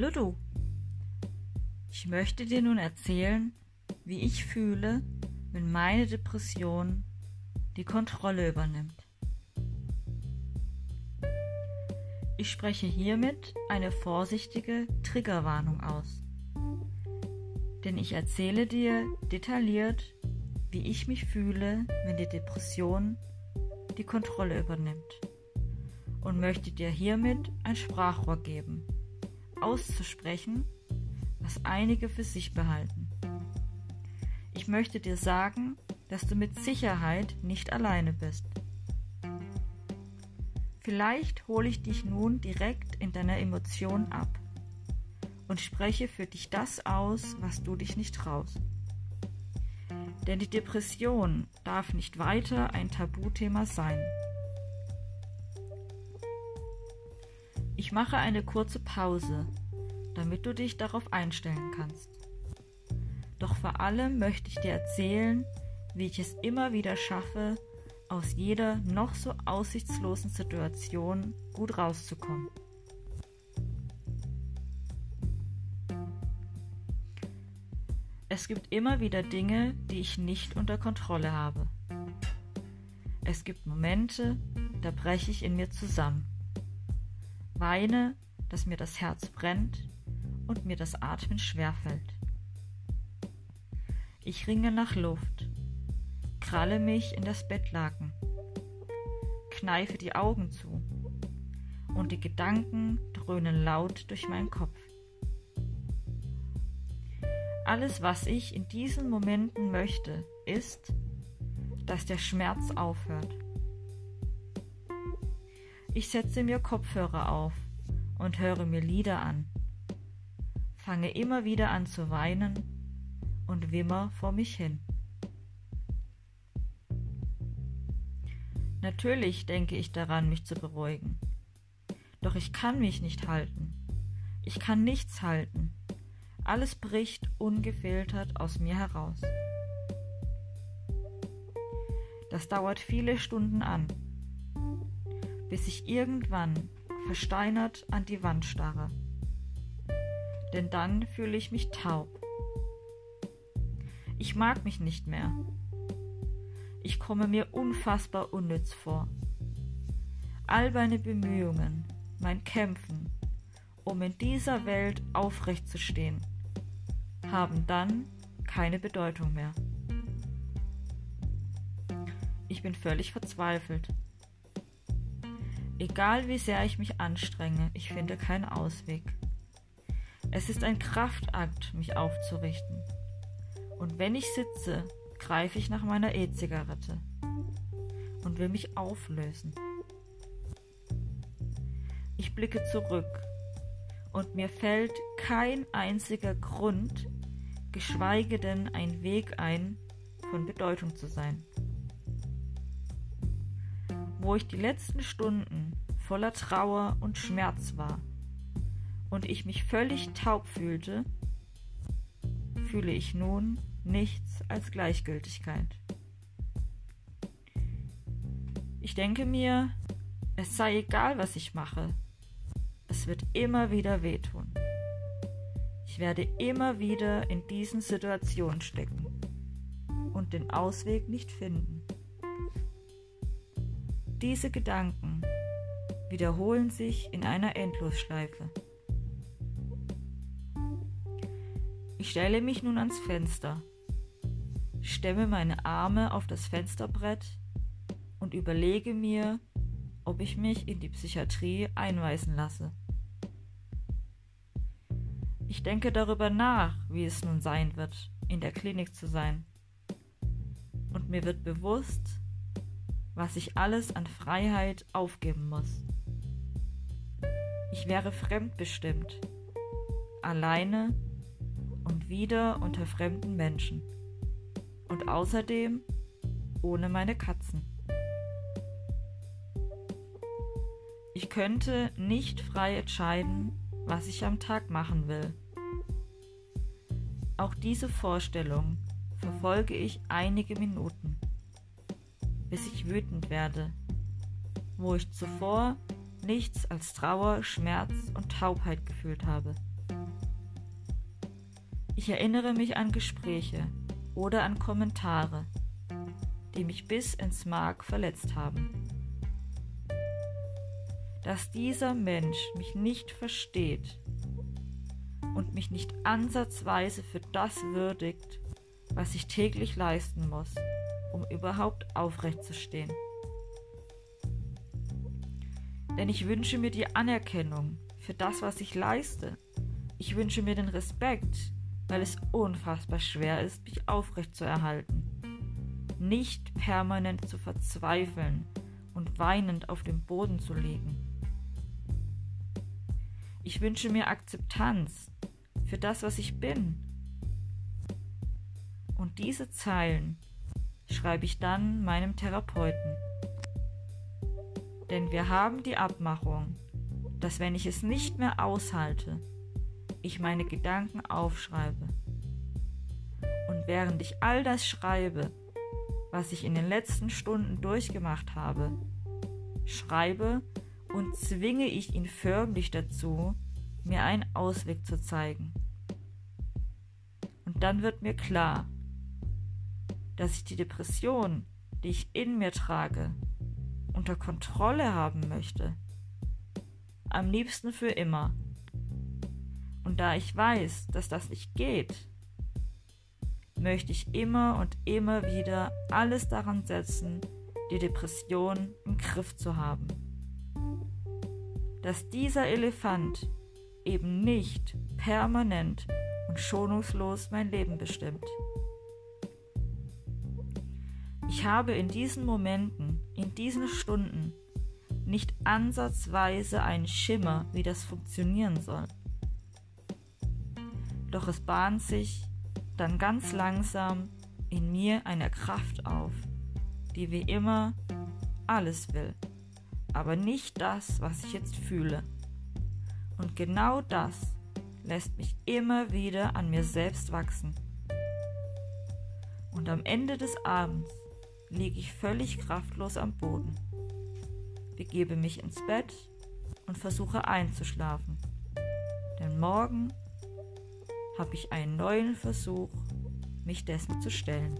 Hallo du. Ich möchte dir nun erzählen, wie ich fühle, wenn meine Depression die Kontrolle übernimmt. Ich spreche hiermit eine vorsichtige Triggerwarnung aus. Denn ich erzähle dir detailliert, wie ich mich fühle, wenn die Depression die Kontrolle übernimmt. Und möchte dir hiermit ein Sprachrohr geben, auszusprechen, was einige für sich behalten. Ich möchte dir sagen, dass du mit Sicherheit nicht alleine bist. Vielleicht hole ich dich nun direkt in deiner Emotion ab und spreche für dich das aus, was du dich nicht traust. Denn die Depression darf nicht weiter ein Tabuthema sein. Ich mache eine kurze Pause, damit du dich darauf einstellen kannst. Doch vor allem möchte ich dir erzählen, wie ich es immer wieder schaffe, aus jeder noch so aussichtslosen Situation gut rauszukommen. Es gibt immer wieder Dinge, die ich nicht unter Kontrolle habe. Es gibt Momente, da breche ich in mir zusammen. Weine, dass mir das Herz brennt und mir das Atmen schwerfällt. Ich ringe nach Luft, kralle mich in das Bettlaken, kneife die Augen zu und die Gedanken dröhnen laut durch meinen Kopf. Alles, was ich in diesen Momenten möchte, ist, dass der Schmerz aufhört. Ich setze mir Kopfhörer auf und höre mir Lieder an, fange immer wieder an zu weinen und wimmer vor mich hin. Natürlich denke ich daran, mich zu beruhigen. Doch ich kann mich nicht halten. Ich kann nichts halten. Alles bricht ungefiltert aus mir heraus. Das dauert viele Stunden an, bis ich irgendwann versteinert an die Wand starre. Denn dann fühle ich mich taub. Ich mag mich nicht mehr. Ich komme mir unfassbar unnütz vor. All meine Bemühungen, mein Kämpfen, um in dieser Welt aufrecht zu stehen, haben dann keine Bedeutung mehr. Ich bin völlig verzweifelt. Egal wie sehr ich mich anstrenge, ich finde keinen Ausweg. Es ist ein Kraftakt, mich aufzurichten. Und wenn ich sitze, greife ich nach meiner E-Zigarette und will mich auflösen. Ich blicke zurück und mir fällt kein einziger Grund, geschweige denn ein Weg ein, von Bedeutung zu sein. Wo ich die letzten Stunden voller Trauer und Schmerz war und ich mich völlig taub fühlte, fühle ich nun nichts als Gleichgültigkeit. Ich denke mir, es sei egal, was ich mache, es wird immer wieder wehtun. Ich werde immer wieder in diesen Situationen stecken und den Ausweg nicht finden. Diese Gedanken wiederholen sich in einer Endlosschleife. Ich stelle mich nun ans Fenster, stemme meine Arme auf das Fensterbrett und überlege mir, ob ich mich in die Psychiatrie einweisen lasse. Ich denke darüber nach, wie es nun sein wird, in der Klinik zu sein. Und mir wird bewusst, was ich alles an Freiheit aufgeben muss. Ich wäre fremdbestimmt, alleine und wieder unter fremden Menschen. Und außerdem ohne meine Katzen. Ich könnte nicht frei entscheiden, was ich am Tag machen will. Auch diese Vorstellung verfolge ich einige Minuten, bis ich wütend werde, wo ich zuvor nichts als Trauer, Schmerz und Taubheit gefühlt habe. Ich erinnere mich an Gespräche oder an Kommentare, die mich bis ins Mark verletzt haben. Dass dieser Mensch mich nicht versteht und mich nicht ansatzweise für das würdigt, was ich täglich leisten muss, um überhaupt aufrechtzustehen. Denn ich wünsche mir die Anerkennung für das, was ich leiste. Ich wünsche mir den Respekt, weil es unfassbar schwer ist, mich aufrechtzuerhalten. Nicht permanent zu verzweifeln und weinend auf dem Boden zu liegen. Ich wünsche mir Akzeptanz für das, was ich bin. Und diese Zeilen schreibe ich dann meinem Therapeuten. Denn wir haben die Abmachung, dass wenn ich es nicht mehr aushalte, ich meine Gedanken aufschreibe. Und während ich all das schreibe, was ich in den letzten Stunden durchgemacht habe, schreibe und zwinge ich ihn förmlich dazu, mir einen Ausweg zu zeigen. Und dann wird mir klar, dass ich die Depression, die ich in mir trage, unter Kontrolle haben möchte. Am liebsten für immer. Und da ich weiß, dass das nicht geht, möchte ich immer und immer wieder alles daran setzen, die Depression im Griff zu haben. Dass dieser Elefant eben nicht permanent und schonungslos mein Leben bestimmt. Ich habe in diesen Momenten, in diesen Stunden nicht ansatzweise einen Schimmer, wie das funktionieren soll. Doch es bahnt sich dann ganz langsam in mir eine Kraft auf, die wie immer alles will, aber nicht das, was ich jetzt fühle. Und genau das lässt mich immer wieder an mir selbst wachsen. Und am Ende des Abends liege ich völlig kraftlos am Boden, begebe mich ins Bett und versuche einzuschlafen. Denn morgen habe ich einen neuen Versuch, mich dessen zu stellen.